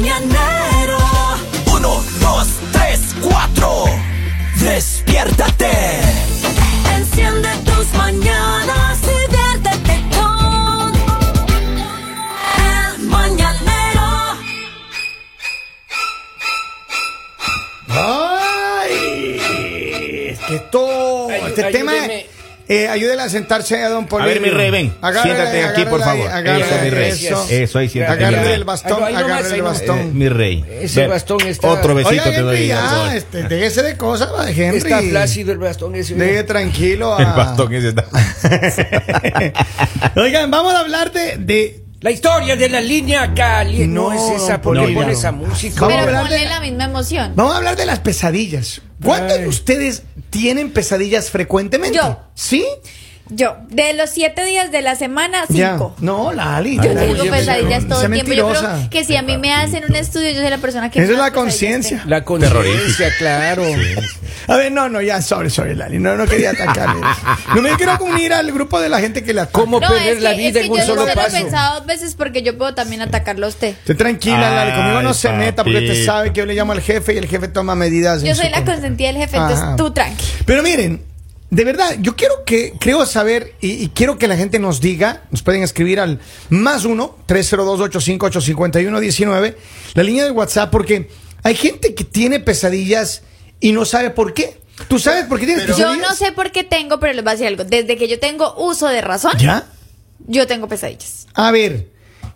mañanero. Uno, dos, tres, cuatro. Despiértate. Enciende tus mañanas y viértete con el mañanero. Ay, es que todo Ay, este tema. ayúdeme. Eh, ayúdele a sentarse a don Polibio. A ver, mi rey, ven. Agárrele, Siéntate aquí, por favor. agárrele Eso, mi rey. eso. Eso, ahí, siéntate. Agárrele el bastón, Ahí nomás, agárrele el bastón. Eh, mi rey. Ese Ven, bastón está- Otro besito Oiga, te doy. Ya, este, déjese de cosas, Henry. Está flácido el bastón ese. Deje tranquilo. a- El bastón ese está. Oigan, vamos a hablar de. de La historia de la línea caliente. No, No, es esa, ¿por Polibio. pone esa música? Vamos a Pero hablar de- ponle la misma emoción. Vamos a hablar de las pesadillas. ¿Cuántos de ustedes tienen pesadillas frecuentemente? Yo. ¿Sí? Yo, de los siete días de la semana, Ya. cinco. No, Lali. Yo ya, tengo ya, ya, pesadillas ya, todo el tiempo. Yo creo que si a mí me hacen un estudio, yo soy la persona que. Esa es la conciencia. La conciencia, claro. A ver, no, no, ya, sorry, sorry, Lali. No, no quería atacarle. No me quiero unir al grupo de la gente que le ataca. ¿Cómo No, perder es la vida es que en un yo solo se lo he paso? pensado dos veces porque yo puedo también atacarlo a usted. Esté tranquila, Lali. Conmigo no se meta porque te papito. sabe que yo le llamo al jefe y el jefe toma medidas. Yo soy la consentida del jefe, entonces Ajá. tú tranqui. Pero miren, de verdad, yo quiero que, creo saber y, y quiero que la gente nos diga, nos pueden escribir al más uno, 302-858-5119, la línea de WhatsApp, porque hay gente que tiene pesadillas y no sabe por qué. ¿Tú sabes por qué tienes Yo pesadillas? no sé por qué tengo, pero les voy a decir algo. Desde que yo tengo uso de razón, ¿Ya? yo tengo pesadillas. A ver,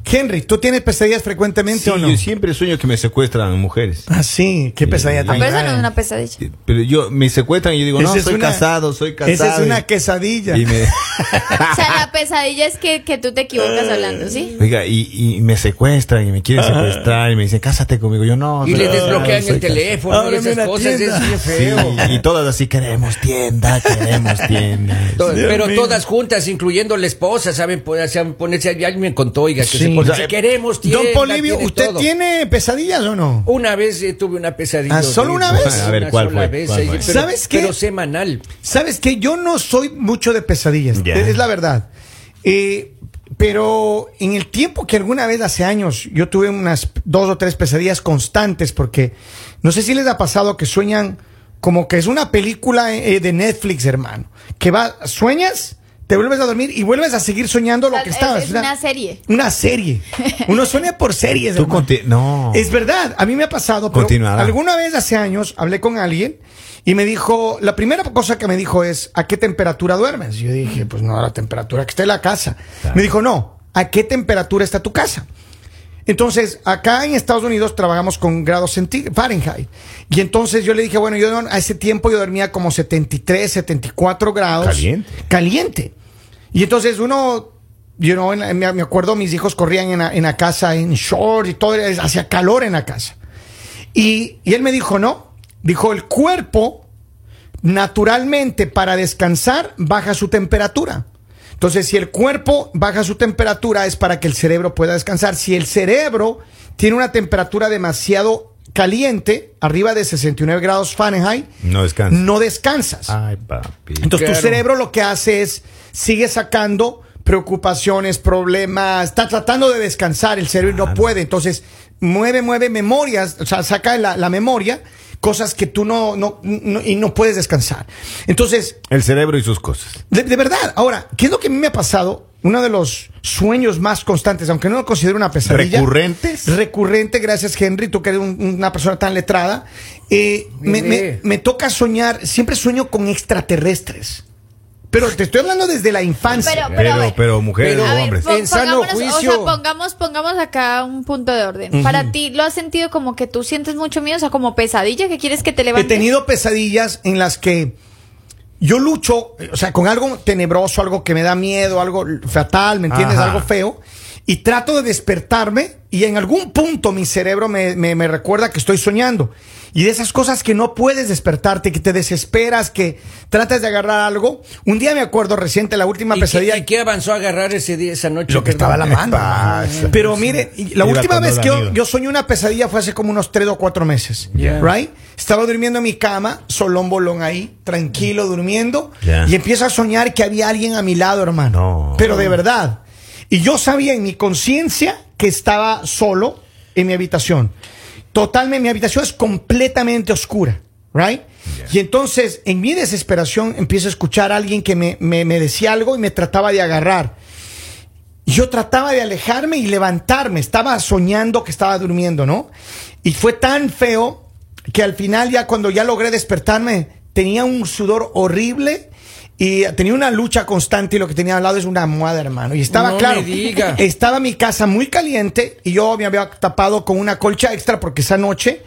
Henry, ¿tú tienes pesadillas frecuentemente Sí, o no? yo siempre sueño que me secuestran mujeres. Ah, sí, qué pesadilla tan Pero eso no es una pesadilla. Pero yo me secuestran y yo digo, no, Esa soy una- casado, soy casado. Esa es una quesadilla. Y me, O sea, la pesadilla es que, que tú te equivocas hablando, ¿sí? oiga, y, y me secuestran y me quieren secuestrar y me dicen, cásate conmigo. Yo no. Y soy le casado, desbloquean el casado". teléfono, Ábreme esas la cosas, tienda. es bien Sí, feo. y todas así, queremos tienda, queremos tienda. Dios Pero mío. todas juntas, incluyendo la esposa, saben poner- saben ponerse. Alguien me contó, oiga, que Sí. se pone, O sea, si queremos tienda, Don Polivio, tiene ¿usted todo. tiene pesadillas o no? Una vez eh, tuve una pesadilla. ¿Ah, solo una vez? A ver, Una ¿cuál sola fue? vez, ¿Cuál eh, fue? pero- ¿Sabes qué? Pero semanal. Sabes que yo no soy mucho de pesadillas, es es la verdad. Eh, pero en el tiempo que alguna vez hace años yo tuve unas dos o tres pesadillas constantes porque no sé si les ha pasado que sueñan como que es una película eh, de Netflix, hermano, que va sueñas, te vuelves a dormir y vuelves a seguir soñando lo que Es- estabas. es una serie. Una serie. Uno sueña por series. Tú no. Es verdad, a mí me ha pasado. Pero Continuará. alguna vez hace años hablé con alguien y me dijo, la primera cosa que me dijo es, ¿a qué temperatura duermes? Yo dije, pues no, a la temperatura que está en la casa. Me dijo, no, ¿a qué temperatura está tu casa? Entonces, acá en Estados Unidos trabajamos con grados Fahrenheit. Y entonces yo le dije, bueno, yo a ese tiempo yo dormía como 73, 74 grados. Caliente. Caliente. Y entonces uno, know, en la- me, acuerdo, mis hijos corrían en la, en la casa en short y todo, hacía calor en la casa. Y, y él me dijo, no, dijo, el cuerpo naturalmente para descansar baja su temperatura. Entonces, si el cuerpo baja su temperatura es para que el cerebro pueda descansar. Si el cerebro tiene una temperatura demasiado caliente, arriba de 69 grados Fahrenheit, No descansa. no descansas. Ay, papi. Entonces tu Claro. cerebro lo que hace es sigue sacando preocupaciones, problemas, está tratando de descansar el cerebro y no puede. Entonces mueve, mueve memorias, o sea, saca la, la memoria, cosas que tú no, no, no- y no puedes descansar. Entonces, El cerebro y sus cosas. de, de verdad, ahora, ¿qué es lo que a mí me ha pasado? Uno de los sueños más constantes, aunque no lo considero una pesadilla. ¿Recurrentes? Recurrente, gracias Henry, tú que eres un- una persona tan letrada. eh, me, me toca soñar, siempre sueño con extraterrestres. Pero te estoy hablando desde la infancia. Pero- Pero, pero, mujeres o ver, hombres. En sano O sea, pongamos, pongamos acá un punto de orden. Para ti, ¿lo has sentido como que tú sientes mucho miedo? O sea, como pesadilla que quieres que te He levantes. tenido pesadillas en las que yo lucho, o sea, con algo tenebroso, algo que me da miedo, algo fatal, ¿me entiendes? Ajá. Algo feo. Y trato de despertarme y en algún punto mi cerebro me, me- me recuerda que estoy soñando. Y de esas cosas que no puedes despertarte, que te desesperas, que tratas de agarrar algo. Un día me acuerdo reciente, la última ¿Y pesadilla. qué, y qué avanzó a agarrar ese día, esa noche? Lo que estaba a la mano. pasa? Pero mire, la última vez que yo, yo soñé una pesadilla fue hace como unos tres o cuatro meses. Ya. Right? Estaba durmiendo en mi cama, solón bolón ahí, tranquilo, durmiendo. Ya. Y empiezo a soñar que había alguien a mi lado, hermano. No. Pero de verdad. Y yo sabía en mi conciencia que estaba solo, en mi habitación. Totalmente, mi habitación es completamente oscura, right? Y entonces, en mi desesperación, empiezo a escuchar a alguien que me, me- me decía algo y me trataba de agarrar. Yo trataba de alejarme y levantarme. Estaba soñando que estaba durmiendo, ¿no? Y fue tan feo que al final, ya cuando ya logré despertarme, tenía un sudor horrible y tenía una lucha constante y lo que tenía al lado es una almohada, hermano. Y estaba No claro. me diga. Estaba mi casa muy caliente y yo me había tapado con una colcha extra porque esa noche,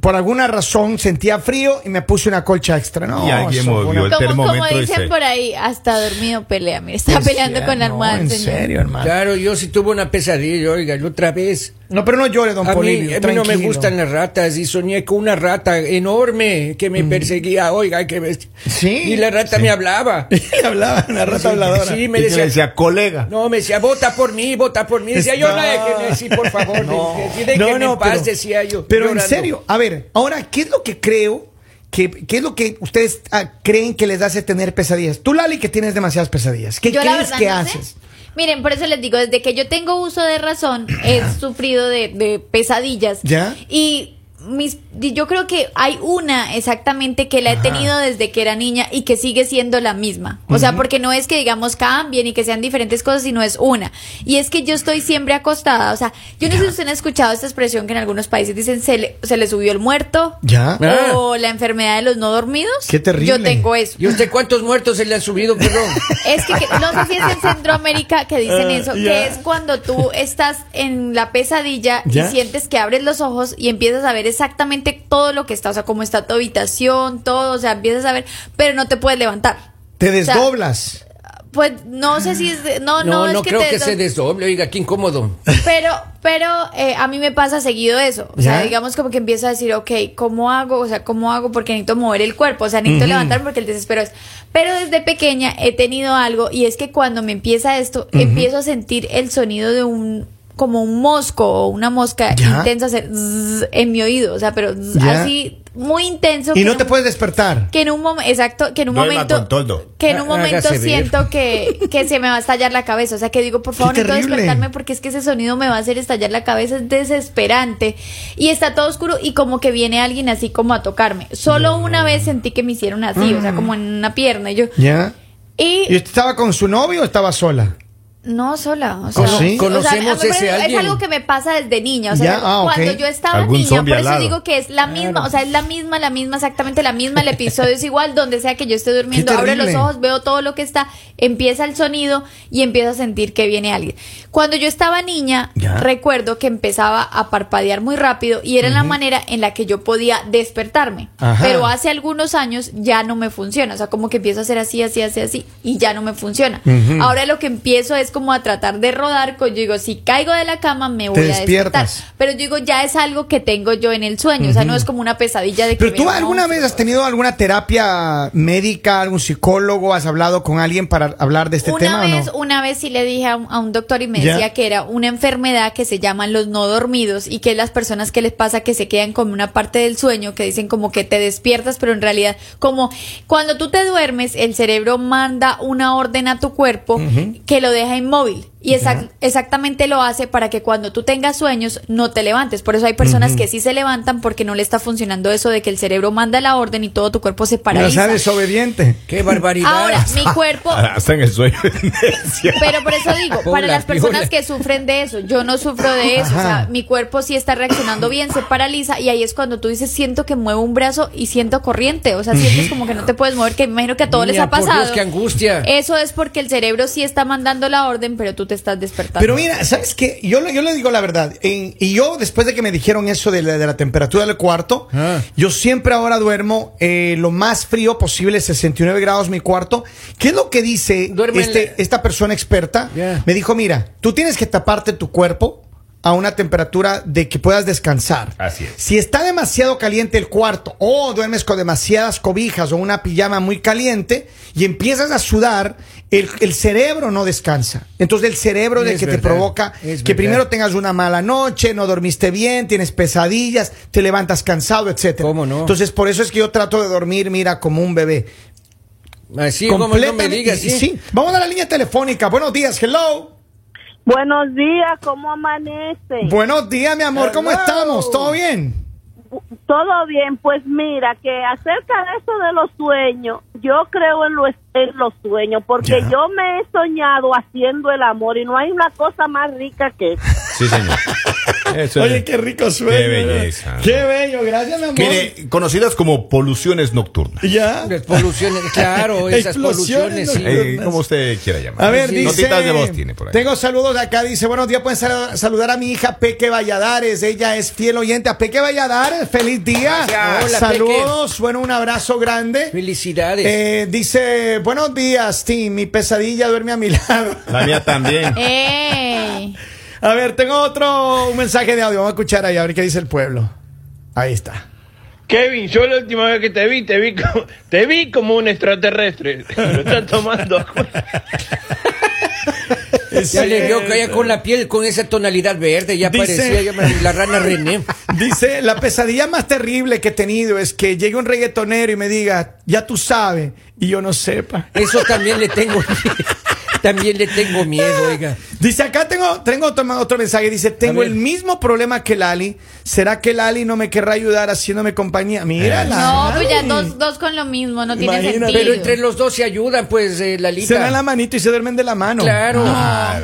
por alguna razón, sentía frío y me puse una colcha extra. No, Y alguien movió el Como, dicen dice- por ahí, hasta dormido pelea. Mira, está Es peleando con la almohada. No, en señor. serio, hermano. Claro, yo sí tuve una pesadilla, oiga, la otra vez. No, pero no llore, don A mí, a mí no me gustan las ratas y soñé con una rata enorme que me perseguía, oiga, que me... Sí. Y la rata me hablaba. Le hablaba una rata Sí, habladora. sí, me decía, decía, colega. no, me decía, vota por mí, vota por mí. Decía yo, no, No. sí, por favor, No. sí, déjenme en paz, decía yo. Pero en serio, a ver, ahora, ¿qué es lo que creo? Que, ¿Qué es lo que ustedes ah, creen que les hace tener pesadillas? Tú, Lali, que tienes demasiadas pesadillas. ¿Qué Yo crees que no sé. Miren, por eso les digo, desde que yo tengo uso de razón, he sufrido de, de pesadillas. ¿Ya? Y mis, yo creo que hay una exactamente que la he Ajá. tenido desde que era niña y que sigue siendo la misma. O sea, porque no es que digamos cambien y que sean diferentes cosas, sino es una. Y es que yo estoy siempre acostada. O sea, yo no sé si ustedes han escuchado esta expresión que en algunos países dicen se le, se le subió el muerto. ¿Ya? Ah. O la enfermedad de los no dormidos. Qué terrible. Yo tengo eso. ¿Y usted cuántos muertos se le han subido, perdón? Es que, que- no sé si es en Centroamérica que dicen Ah, eso, ya. que es cuando tú estás en la pesadilla Ya. y sientes que abres los ojos y empiezas a ver exactamente todo lo que está, o sea, cómo está tu habitación, todo, o sea, empiezas a ver, pero no te puedes levantar. Te O sea, desdoblas. Pues no sé si es, de- no, No, no, no, es que creo te que se desdoble, oiga, qué incómodo. pero, pero eh, a mí me pasa seguido eso. O sea, ¿Ya? digamos como que empiezo a decir, ok, ¿cómo hago? O sea, ¿cómo hago? Porque necesito mover el cuerpo. O sea, necesito levantarme porque el desespero es. Pero desde pequeña he tenido algo y es que cuando me empieza esto, empiezo a sentir el sonido de un como un mosco o una mosca ¿Ya? intensa hacer en mi oído, o sea, pero así muy intenso. Y no te un- puedes despertar. que en un momento, exacto, que en un Duerma momento, con toldo. que en un Há- momento hágase siento que, que se me va a estallar la cabeza, o sea que digo, por favor, Qué necesito terrible. despertarme porque es que ese sonido me va a hacer estallar la cabeza, es desesperante y está todo oscuro y como que viene alguien así como a tocarme. Solo una vez sentí que me hicieron así, o sea, como en una pierna y yo ¿Ya? y ¿Y usted estaba con su novio o estaba sola? No sola, o sea, ¿Sí? o sea, Conocemos ese es alguien. algo que me pasa desde niña, o sea, Ya, ah, cuando yo estaba niña, por eso lado. digo que es la misma, o sea, es la misma, la misma, exactamente la misma, el episodio es igual, donde sea que yo esté durmiendo, abro los ojos, veo todo lo que está, empieza el sonido y empiezo a sentir que viene alguien. Cuando yo estaba niña, Ya. recuerdo que empezaba a parpadear muy rápido y era la manera en la que yo podía despertarme. Ajá. Pero hace algunos años ya no me funciona, o sea, como que empiezo a hacer así, así, así, así y ya no me funciona. Ahora lo que empiezo es como a tratar de rodar, con, yo digo, si caigo de la cama me voy a despertar. despiertas. Pero yo digo, ya es algo que tengo yo en el sueño, o sea, no es como una pesadilla de que Pero tú alguna vez has tenido alguna terapia médica, algún psicólogo, has hablado con alguien para hablar de este una tema vez, o no? una vez sí le dije a un, a un doctor y me decía que era una enfermedad que se llaman los no dormidos y que las personas que les pasa que se quedan como una parte del sueño, que dicen como que te despiertas, pero en realidad como cuando tú te duermes, el cerebro manda una orden a tu cuerpo que lo deja inmóvil. Y exac- exactamente lo hace para que cuando tú tengas sueños no te levantes. Por eso hay personas que sí se levantan porque no le está funcionando eso de que el cerebro manda la orden y todo tu cuerpo se paraliza. sabes, obediente. Qué barbaridad. Ahora, mi cuerpo Hasta en el sueño. pero por eso digo, para las personas que sufren de eso, yo no sufro de eso, o sea, mi cuerpo sí está reaccionando bien, se paraliza y ahí es cuando tú dices, siento que muevo un brazo y siento corriente, o sea, sientes como que no te puedes mover, que me imagino que a todos les ha por pasado. Dios, qué angustia. Eso es porque el cerebro sí está mandando la orden, pero tú te estás despertando. Pero mira, ¿sabes qué? Yo, le- yo le digo la verdad. en- y yo, después de que me dijeron eso de la, de la temperatura del cuarto, Ah. yo siempre ahora duermo eh, lo más frío posible, 69 grados mi cuarto. ¿Qué es lo que dice este- esta persona experta? Me dijo, mira, tú tienes que taparte tu cuerpo a una temperatura de que puedas descansar. Así es. Si está demasiado caliente el cuarto o duermes con demasiadas cobijas o una pijama muy caliente y empiezas a sudar, el, el cerebro no descansa. Entonces el cerebro de Es que te provoca es que verdad. primero tengas una mala noche, no dormiste bien, tienes pesadillas, te levantas cansado, etcétera. ¿Cómo no? Entonces por eso es que yo trato de dormir, mira, como un bebé. Así como no me digas, sí. sí. Vamos a la línea telefónica. Buenos días, hello. Buenos días, ¿cómo amanece? Buenos días, mi amor, ¿cómo Hello. estamos? ¿Todo bien? Todo bien, pues mira, que acerca de eso de los sueños, yo creo en, lo- en los sueños, porque Ya. yo me he soñado haciendo el amor y no hay una cosa más rica que eso. Sí, señor. Eso Oye, es. qué rico sueño. Qué belleza. Qué bello, gracias, mi amor. Mire, conocidas como poluciones nocturnas. ya. Las poluciones, claro, esas Explosiones poluciones, sí. Eh, como usted quiera llamar. A ver, Sí. dice. Notitas de voz tiene por ahí. Tengo saludos de acá. Dice: Buenos días. Pueden sal- saludar a mi hija Peque Valladares. Ella es fiel oyente a Peque Valladares. Feliz día. Gracias. Hola, saludos. Bueno, un abrazo grande. Felicidades. Eh, dice: Buenos días, Tim. Mi pesadilla duerme a mi lado. La mía también. ¡Ey! A ver, tengo otro un mensaje de audio. Vamos a escuchar ahí a ver qué dice el pueblo. Ahí está. Kevin, yo la última vez que te vi, te vi como, te vi como un extraterrestre. Lo estás tomando. Ya le vio que ya con la piel con esa tonalidad verde, ya Dice- parecía ya la rana René. Dice, la pesadilla más terrible que he tenido es que llegue un reggaetonero y me diga, ya tú sabes, y yo no sepa. Eso también le tengo también le tengo miedo, oiga. Dice, acá tengo, tengo otro, otro mensaje, dice, tengo el mismo problema que Lali. ¿Será que Lali no me querrá ayudar haciéndome compañía? Mira, Eh. No, pues ya dos, dos con lo mismo, no tiene Imagínate. sentido. Pero entre los dos se ayudan, pues, eh, Se Lalita. dan la manito y se duermen de la mano. Claro.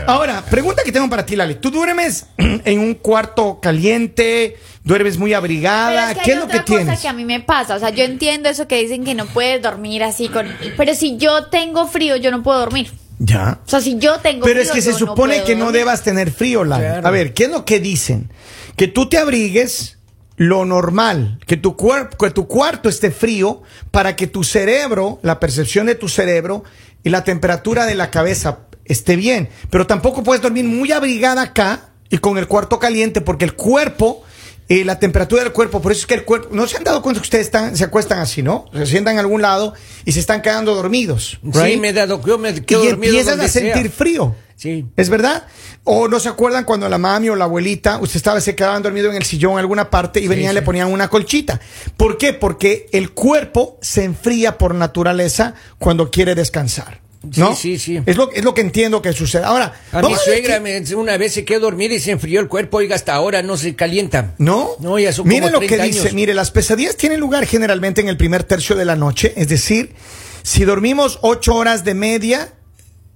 Ahora, pregunta que tengo para ti, Lali. ¿Tú duermes en un cuarto caliente? ¿Duermes muy abrigada? es que ¿Qué es lo que otra cosa tienes? que a mí me pasa, o sea, yo entiendo eso que dicen que no puedes dormir así con, pero si yo tengo frío, yo no puedo dormir. Ya. O sea, si yo tengo Pero frío, es que se supone puedo que no debas tener frío, Lali. Claro. A ver, ¿qué es lo que dicen? Que tú te abrigues lo normal, que tu cuerpo, que tu cuarto esté frío para que tu cerebro, la percepción de tu cerebro y la temperatura de la cabeza esté bien. Pero tampoco puedes dormir muy abrigada acá y con el cuarto caliente porque el cuerpo eh, la temperatura del cuerpo, por eso es que el cuerpo, no se han dado cuenta que ustedes están, se acuestan así, ¿no? Se sientan en algún lado y se están quedando dormidos. Sí, me he dado, yo me y quedo dormido empiezas donde a sentir sea. frío. Sí. ¿Es verdad? ¿O no se acuerdan cuando la mami o la abuelita, usted estaba, se quedaban dormido en el sillón en alguna parte y venían y le ponían una colchita? ¿Por qué? Porque el cuerpo se enfría por naturaleza cuando quiere descansar. ¿No? Sí, sí, sí. Es lo, es lo que entiendo que sucede. Ahora, A mi suegra me- una vez se quedó dormida y se enfrió el cuerpo, oiga, hasta ahora no se calienta. ¿No? No, ya son Mire como lo que 30 dice. años. Mire, las pesadillas tienen lugar generalmente en el primer tercio de la noche. Es decir, si dormimos ocho horas de media,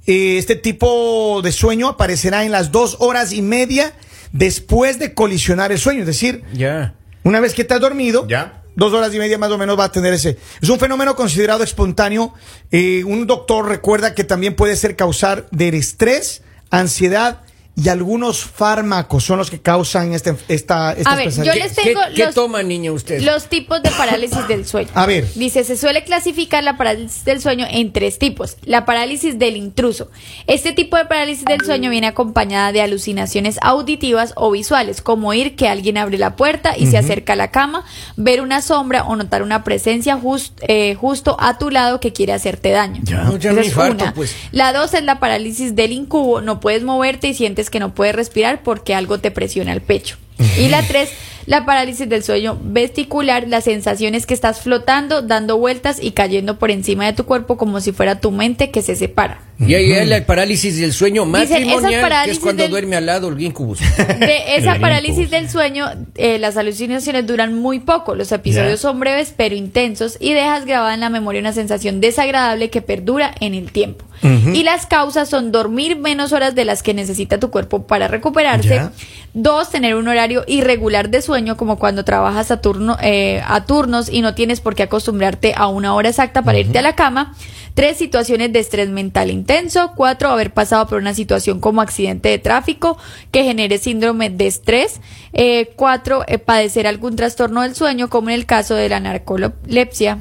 eh, este tipo de sueño aparecerá en las dos horas y media después de colisionar el sueño. Es decir, Ya. una vez que estás dormido, Ya. Dos horas y media más o menos va a tener ese. Es un fenómeno considerado espontáneo. Eh, un doctor recuerda que también puede ser causar de estrés, ansiedad y algunos fármacos son los que causan este, esta, estas A ver, yo les ¿Qué, tengo qué los, toma, niña, usted? los tipos de parálisis del sueño. A ver. Dice, se suele clasificar la parálisis del sueño en tres tipos. La parálisis del intruso. Este tipo de parálisis del sueño viene acompañada de alucinaciones auditivas o visuales, como oír que alguien abre la puerta y se acerca a la cama, ver una sombra o notar una presencia jus- eh, justo a tu lado que quiere hacerte daño. No, ya me es infarto, pues. La dos es la parálisis del incubo. No puedes moverte y sientes que no puedes respirar porque algo te presiona el pecho. Y la tres, la parálisis del sueño vesticular. La sensación es que estás flotando, dando vueltas y cayendo por encima de tu cuerpo como si fuera tu mente que se separa. Y ahí hay el parálisis del sueño matrimonial, que es cuando del- duerme al lado el incubus. De esa parálisis del sueño, eh, las alucinaciones duran muy poco. Los episodios Ya. son breves pero intensos y dejas grabada en la memoria una sensación desagradable que perdura en el tiempo. Y las causas son dormir menos horas de las que necesita tu cuerpo para recuperarse. Ya. Dos, tener un horario irregular de sueño, como cuando trabajas a, turno, eh, a turnos y no tienes por qué acostumbrarte a una hora exacta para irte a la cama. Tres, situaciones de estrés mental intenso. Cuatro, haber pasado por una situación como accidente de tráfico que genere síndrome de estrés. Eh, cuatro, eh, padecer algún trastorno del sueño, como en el caso de la narcolepsia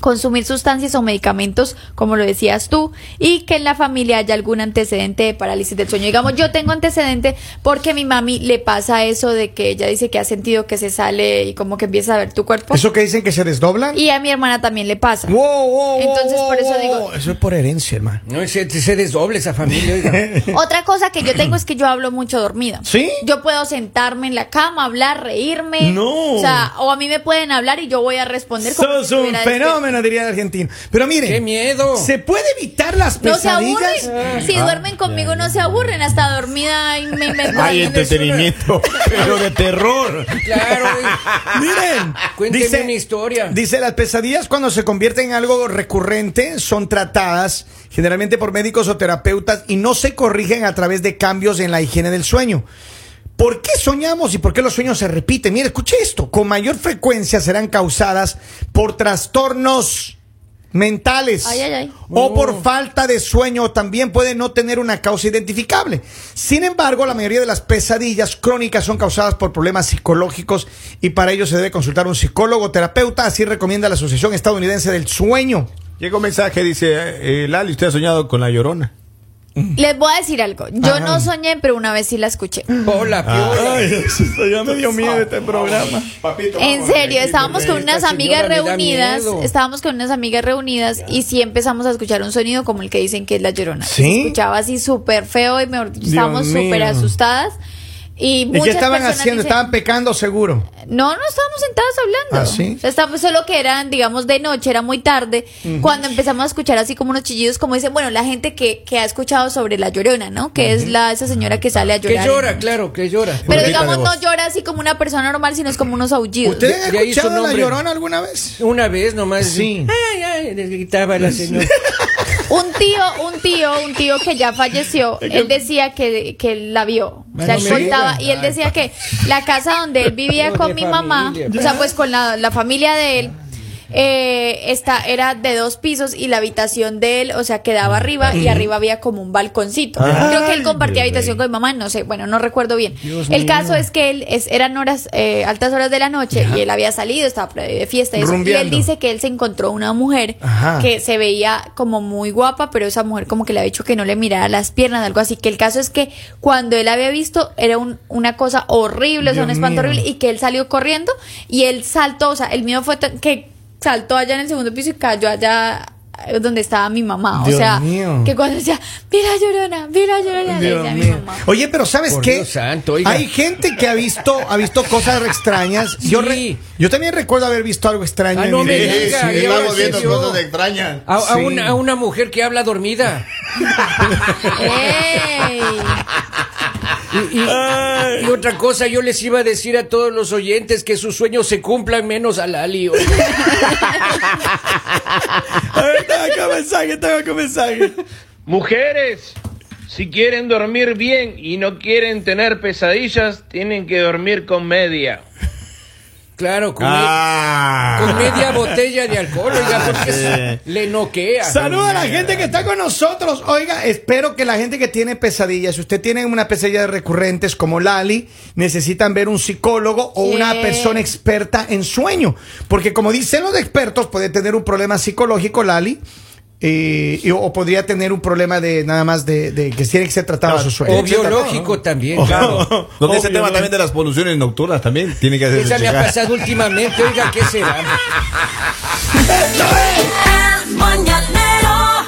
consumir sustancias o medicamentos, como lo decías tú, y que en la familia haya algún antecedente de parálisis del sueño. Digamos, yo tengo antecedente porque a mi mami le pasa eso de que ella dice que ha sentido que se sale y como que empieza a ver tu cuerpo. ¿Eso que dicen que se desdoblan? Y a mi hermana también le pasa. Wow, wow, Entonces, wow, por eso wow, digo-. Eso es por herencia, hermano. No, se, se desdoble esa familia. Otra cosa que yo tengo es que yo hablo mucho dormida. ¿Sí? Yo puedo sentarme en la cama, hablar, reírme. No. O sea, o a mí me pueden hablar y yo voy a responder como Sos si un fenómeno, fenómeno, diría el argentino. Pero miren, ¡Qué miedo! ¿se puede evitar las No se pesadillas? aburren. Si duermen conmigo, no se aburren. Hasta dormida y me invento. Hay Ay, entretenimiento, pero de terror. Claro. Miren, Cuénteme una historia. Dice, las pesadillas cuando se convierten en algo recurrente son tratadas generalmente por médicos o terapeutas y no se corrigen a través de cambios en la higiene del sueño. ¿Por qué soñamos y por qué los sueños se repiten? Mire, escuche esto. Con mayor frecuencia serán causadas por trastornos mentales Ay, ay, ay. o por falta de sueño o también puede no tener una causa identificable. Sin embargo, la mayoría de las pesadillas crónicas son causadas por problemas psicológicos y para ello se debe consultar a un psicólogo o terapeuta, así recomienda la Asociación Estadounidense del Sueño. Llega un mensaje, dice, eh, Lali, usted ha soñado con la llorona. Les voy a decir algo. Yo Ajá. no soñé, pero una vez sí la escuché. Hola, piola. ya me dio miedo este programa. En serio, estábamos con unas amigas reunidas, estábamos con unas amigas reunidas y sí empezamos a escuchar un sonido como el que dicen que es la llorona. ¿Sí? Se escuchaba así súper feo y mejor estábamos súper asustadas. Y, ¿Y qué estaban haciendo? dicen- Estaban pecando seguro. No, no estábamos sentadas hablando. ¿Ah, sí? Estábamos solo que eran, digamos, de noche, era muy tarde, cuando empezamos a escuchar así como unos chillidos, como dicen, bueno, la gente que, que ha escuchado sobre la llorona, ¿no? Que es la esa señora que sale a Que llorar. llora, claro, que llora. Pero digamos, no llora así como una persona normal, sino es como unos aullidos. ¿Ustedes han escuchado la llorona alguna vez? Una vez nomás. Sí. Ay, ay, gritaba la señora. Un tío, un tío, un tío que ya falleció, él decía que, que él la vio. O sea, él contaba, y él decía que la casa donde él vivía con mi mamá, o sea, pues con la, la familia de él, eh, esta era de dos pisos y la habitación de él, o sea, quedaba arriba y arriba había como un balconcito. Creo que él compartía habitación con mi mamá, no sé, bueno, no recuerdo bien. el caso es que él es, eran horas, eh, altas horas de la noche y él había salido, estaba de fiesta y eso, y él dice que él se encontró una mujer Ajá. que se veía como muy guapa, pero esa mujer como que le había dicho que no le mirara las piernas, algo así. Que el caso es que cuando él había visto era un- una cosa horrible, o sea, un espanto mío. horrible, y que él salió corriendo y él saltó, o sea, el mío fue que saltó allá en el segundo piso y cayó allá eh, donde estaba mi mamá. Dios o sea, mío. que cuando decía, mira llorona, mira llorona, le decía a mi mamá. Oye, pero ¿sabes Por qué? Dios santo, oiga. Hay gente que ha visto, ha visto cosas extrañas. Yo, Sí. re- yo también recuerdo haber visto algo extraño. Ah, no me vida. diga, sí, estamos sí viendo yo. cosas extrañas. A, a Sí. una, a una mujer que habla dormida. ¡Ey! Y, y- y otra cosa, yo les iba a decir a todos los oyentes que sus sueños se cumplan menos a Lali. oiga. A ver, tengo acá mensaje, tengo acá mensaje. Mujeres, si quieren dormir bien y no quieren tener pesadillas, tienen que dormir con media. Claro, con, me- Ah. con media botella de alcohol, oiga, porque se- le noquea. Saluda a la gente que está con nosotros. Oiga, espero que la gente que tiene pesadillas, si usted tiene una pesadilla recurrentes como Lali, necesitan ver un psicólogo o una Sí. persona experta en sueño. Porque como dicen los expertos, puede tener un problema psicológico, Lali, eh, y, o podría tener un problema de nada más de, de que tiene que ser tratado claro, a su sueño. O biológico ¿no? también, oh, claro. Oh, oh, Donde ese tema también de las poluciones nocturnas también tiene que hacerse Esa me ha pasado últimamente, oiga, ¿qué será? Esto es El Mañanero.